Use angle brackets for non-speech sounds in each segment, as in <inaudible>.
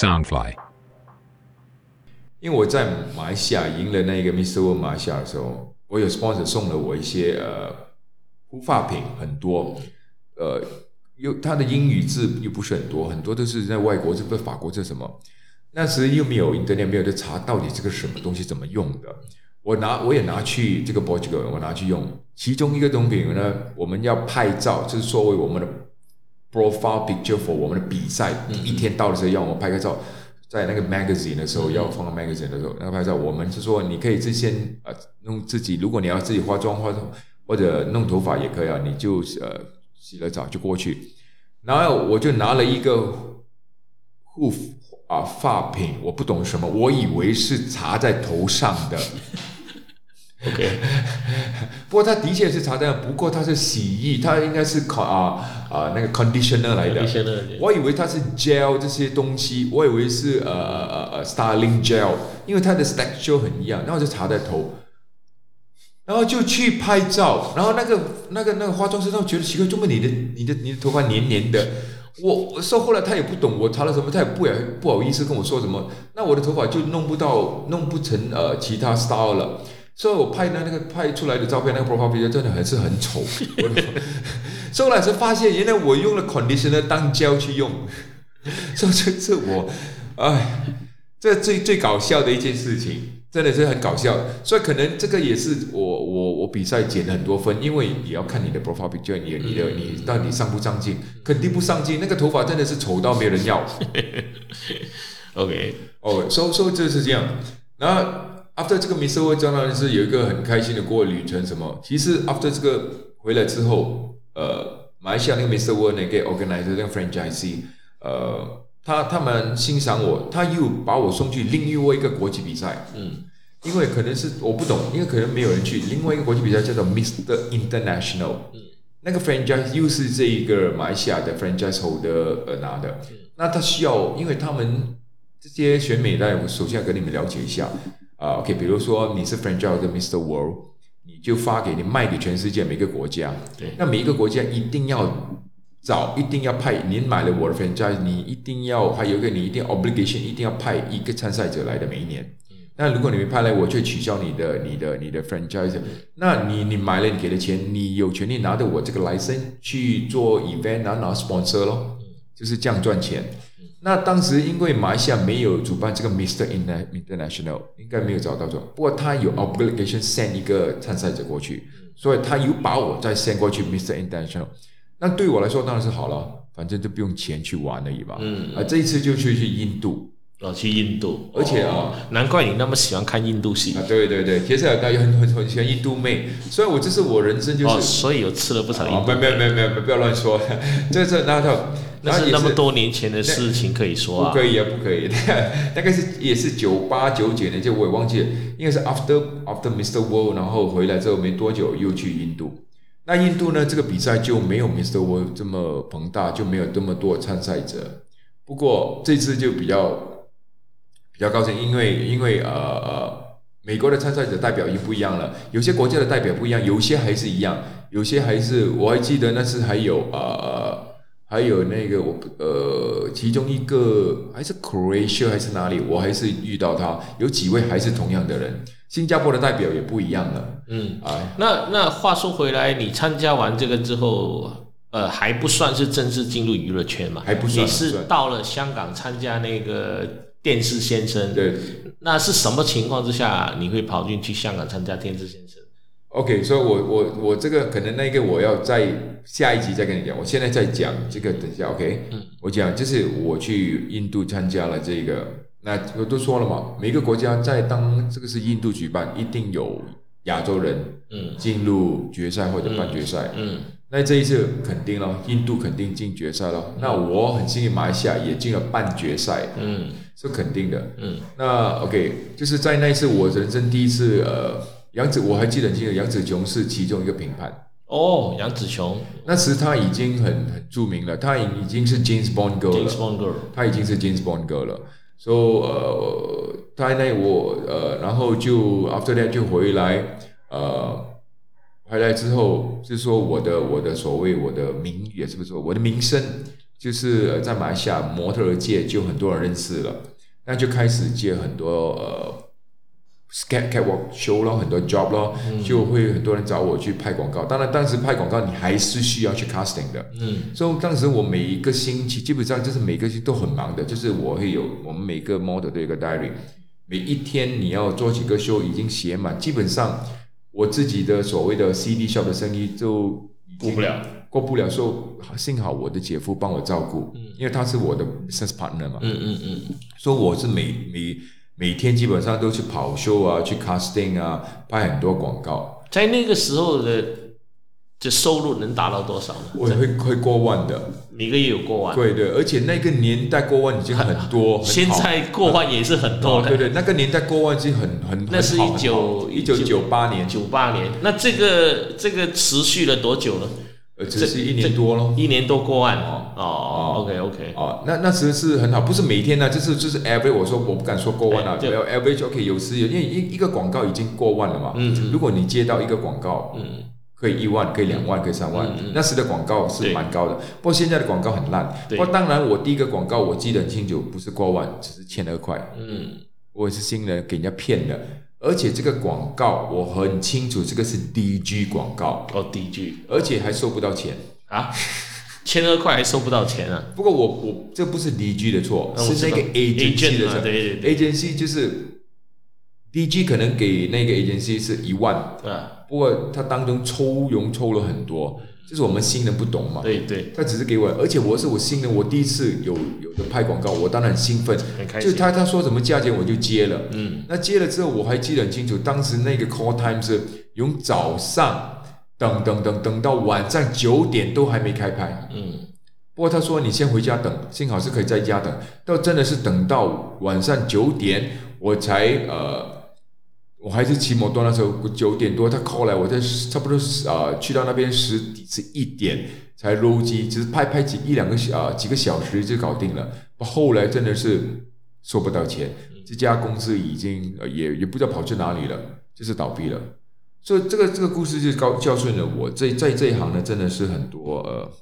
Soundfly。因为我在马来西亚赢了那个 Mr. World 马来西亚的时候，我有 sponsor 送了我一些呃护发品，很多，呃，又他的英语字又不是很多，很多都是在外国，这不是法国这什么，那时又没有 internet，没有在查到底这个什么东西怎么用的。我拿我也拿去这个 Portugal，我拿去用。其中一个东西呢，我们要拍照，就是作为我们的 profile picture for 我们的比赛。一天到的时候要我们拍个照，在那个 magazine 的时候要放到 magazine 的时候，那拍照，我们是说你可以自先呃弄自己，如果你要自己化妆化妆或者弄头发也可以啊，你就呃洗了澡就过去。然后我就拿了一个护啊发品，我不懂什么，我以为是擦在头上的。OK，不过它的确是擦在，不过它是洗衣，它应该是啊啊那个 conditioner 来的。我以为它是 gel 这些东西，我以为是呃呃呃 styling gel，因为它的 texture 很一样，然后就擦在头，然后就去拍照，然后那个那个那个化妆师他觉得奇怪，怎么你的你的你的头发黏黏的？我说后来他也不懂我擦了什么，他也不也不好意思跟我说什么，那我的头发就弄不到弄不成呃其他 style 了。所以我拍的那个拍出来的照片，那个 profile picture 真的还是很丑。<laughs> 后来才发现，原来我用了 conditioner 当胶去用。<laughs> 所以这这我，哎，这最最搞笑的一件事情，真的是很搞笑。所以可能这个也是我我我比赛减了很多分，因为也要看你的 profile picture，你你的你到底上不上镜，肯定不上镜。那个头发真的是丑到没人要。<laughs> OK，哦，所所以就是这样，然后。After 这个 Mr. World 当然是有一个很开心的过旅程。什么？其实 after 这个回来之后，呃，马来西亚那个 Mr. World 那个 organizer 那个 franchise，呃，他他们欣赏我，他又把我送去另外一个国际比赛。嗯，因为可能是我不懂，因为可能没有人去另外一个国际比赛叫做 Mr. International。嗯，那个 franchise 又是这一个马来西亚的 franchise holder 呃拿的。那他需要，因为他们这些选美呢，我首先要跟你们了解一下。啊，OK，比如说你是 franchise 的 Mr. World，你就发给你卖给全世界每个国家。对。那每一个国家一定要找，一定要派。您买了我的 franchise，你一定要还有一个你一定 obligation，一定要派一个参赛者来的每一年。那如果你没派来，我就取消你的、你的、你的 franchise。那你你买了，你给的钱，你有权利拿着我这个 license 去做 event，拿拿 sponsor 咯，就是这样赚钱。那当时因为马来西亚没有主办这个 Mister International，应该没有找到这。不过他有 obligation send 一个参赛者过去，所以他有把我再 send 过去 Mr. International。那对我来说当然是好了，反正就不用钱去玩而已嘛。嗯。啊，这一次就去去印度。哦，去印度，而且啊，难怪你那么喜欢看印度戏啊！对对对，其实大家很很很喜欢印度妹，所以我这是我人生就是，所以有吃了不少印度。没没没没没，不要乱说，<laughs> 这是那套。那是那么多年前的事情，可以说啊？不可以啊，不可以。大概 <laughs> 是也是九八九九年，就我也忘记了，应该是 after after Mr. World，然后回来之后没多久又去印度。那印度呢，这个比赛就没有 Mr. World 这么庞大，就没有这么多参赛者。不过这次就比较比较高兴，因为因为呃呃，美国的参赛者代表已经不一样了，有些国家的代表不一样，有些还是一样，有些还是我还记得那次还有呃。还有那个我呃，其中一个还是 Croatia 还是哪里，我还是遇到他，有几位还是同样的人。新加坡的代表也不一样了。嗯，啊，那那话说回来，你参加完这个之后，呃，还不算是正式进入娱乐圈嘛？还不算。你是到了香港参加那个电视先生？对。那是什么情况之下你会跑进去香港参加电视先生？OK，所以，我我我这个可能那个我要在下一集再跟你讲。我现在在讲这个，等一下 OK。嗯。我讲就是我去印度参加了这个，那我都说了嘛，每个国家在当这个是印度举办，一定有亚洲人嗯进入决赛或者半决赛嗯。那这一次肯定了，印度肯定进决赛了。那我很幸运，马来西亚也进了半决赛嗯，是肯定的嗯。那 OK，就是在那一次我人生第一次呃。杨子，我还记得很清楚，杨子琼是其中一个评判。哦，杨子琼，那时他已经很很著名了，他已已经是 James Bond girl 了，他已经是 James Bond girl 了。So 呃，他那我呃，然后就 after that 就回来，呃，回来之后是说我的我的所谓我的名也是不是说我的名声就是在马来西亚模特界就很多人认识了，那就开始接很多呃。cat catwalk show 咯，很多 job 咯，就会很多人找我去拍广告。当然，当时拍广告你还是需要去 casting 的。嗯，所以当时我每一个星期基本上就是每个星期都很忙的，就是我会有我们每个 model 的一个 diary，每一天你要做几个 show 已经写满，基本上我自己的所谓的 CD shop 的生意就过不了，过不了。说幸好我的姐夫帮我照顾，因为他是我的 business partner 嘛。嗯嗯嗯。所以我是每每。每天基本上都去跑 show 啊，去 casting 啊，拍很多广告。在那个时候的这收入能达到多少呢？我会会过万的，每个月有过万。对对，而且那个年代过万已经很多，现在过万也是很多的。对对，那个年代过万已经很很那是一九一九九八年，九八年。那这个这个持续了多久呢？只是一年多咯，一年多过万。哦哦，OK OK 哦，那那其实是很好，不是每天呢，就是就是 every 我说我不敢说过万了，只要 every OK 有时有，因为一一个广告已经过万了嘛，嗯，如果你接到一个广告，嗯，可以一万，可以两万，可以三万，那时的广告是蛮高的，不过现在的广告很烂，不过当然我第一个广告我记得很清楚，不是过万，只是千二块，嗯，我也是新人给人家骗的。而且这个广告我很清楚，这个是 DG 广告。哦，DG，而且还收不到钱。啊，千二块还收不到钱啊。不过我我这不是 DG 的错，是那个 agency 的错。对对对，agency 就是 DG 可能给那个 agency 是一万，啊，不过他当中抽佣抽了很多。就是我们新人不懂嘛，对对，他只是给我，而且我是我新人，我第一次有有的拍广告，我当然很兴奋，很开心。就他他说什么价钱我就接了，嗯，那接了之后我还记得很清楚，当时那个 call time 是从早上等等等等到晚上九点都还没开拍，嗯，不过他说你先回家等，幸好是可以在家等，到真的是等到晚上九点我才呃。我还是骑摩托那时候九点多，他 call 来，我在差不多啊去到那边十是一点才入机，只是拍拍几一两个小几个小时就搞定了。后来真的是收不到钱，这家公司已经也也不知道跑去哪里了，就是倒闭了。所以这个这个故事就教教训了我，在在这一行呢，真的是很多呃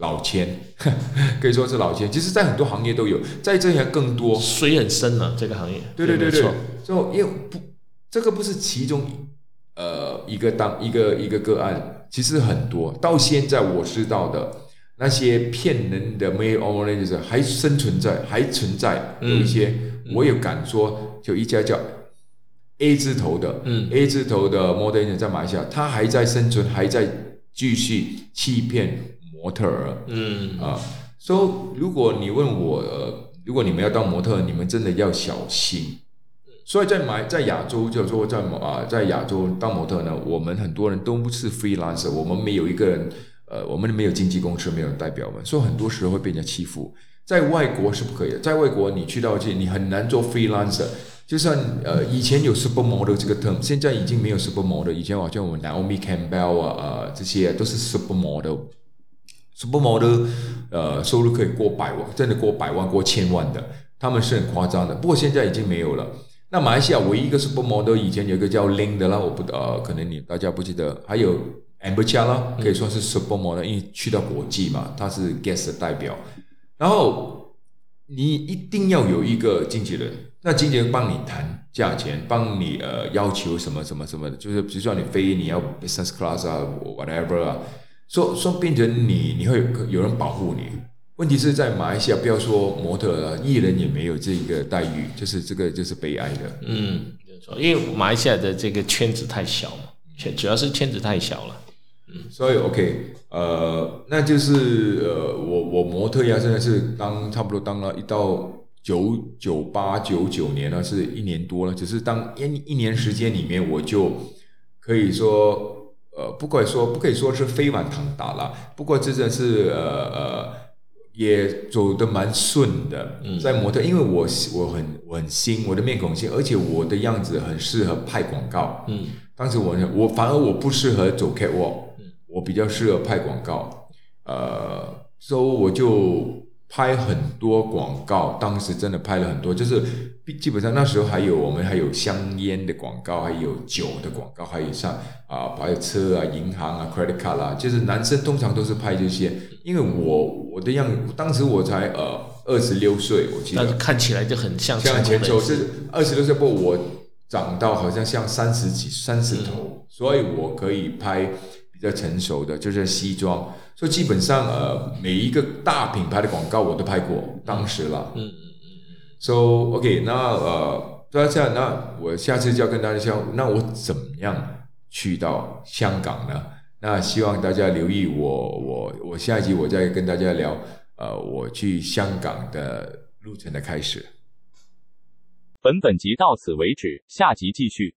老千，<laughs> 可以说是老千。其实，在很多行业都有，在这一行更多，水很深了这个行业。对对对对，就因为不。这个不是其中呃一个当一个一个个案，其实很多。到现在我知道的那些骗人的 mail organizer 还生存在，还存在有一些。我有敢说，就一家叫 A 字头的，嗯，A 字头的 model 在马来西亚，他还在生存，还在继续欺骗模特儿，嗯啊。所以如果你问我，呃，如果你们要当模特，你们真的要小心。所以在马在亚洲，就是说在啊，在亚洲当模特呢，我们很多人都不是 freelancer，我们没有一个人，呃，我们没有经纪公司，没有代表们，所以很多时候会被人家欺负。在外国是不可以的，在外国你去到这，你很难做 freelancer。就像呃以前有 super model 这个 term，现在已经没有 super model。以前好像我们 Naomi Campbell 啊，呃，这些都是 super model。super model 呃收入可以过百万，真的过百万、过千万的，他们是很夸张的。不过现在已经没有了。那马来西亚唯一一个 super model 以前有一个叫 Ling 的啦，我不呃，可能你大家不记得，还有 Amber Chia 啦，可以说是 super model，因为去到国际嘛，他是 guest 的代表。然后你一定要有一个经纪人，那经纪人帮你谈价钱，帮你呃要求什么什么什么的，就是比如说你飞你要 business class 啊，whatever 啊，说说变成你你会有人保护你。问题是在马来西亚，不要说模特了，艺人也没有这个待遇，就是这个就是悲哀的。嗯，没错，因为马来西亚的这个圈子太小嘛，圈主要是圈子太小了。嗯，所以 OK，呃，那就是呃，我我模特呀，现在是当差不多当了一到九九八九九年了，是一年多了，只是当一一年时间里面，我就可以说，呃，不可以说不可以说是飞黄腾达了，不过真的是呃呃。也走得蛮顺的，在模特，因为我我很我很新，我的面孔新，而且我的样子很适合拍广告。嗯，当时我我反而我不适合走 catwalk，我比较适合拍广告。呃，所以我就拍很多广告，当时真的拍了很多，就是基本上那时候还有我们还有香烟的广告，还有酒的广告，还有像啊，还有车啊、银行啊、credit card 啦，就是男生通常都是拍这些，因为我我的样，当时我才呃二十六岁，我记得看起来就很像像前手是二十六岁，不我长到好像像三十几、三十头，所以我可以拍。比较成熟的，就是西装，所以基本上呃，每一个大品牌的广告我都拍过，当时了。So OK，那呃，那这样，那我下次就要跟大家讲，那我怎么样去到香港呢？那希望大家留意我，我我下一集我再跟大家聊，呃，我去香港的路程的开始。本本集到此为止，下集继续。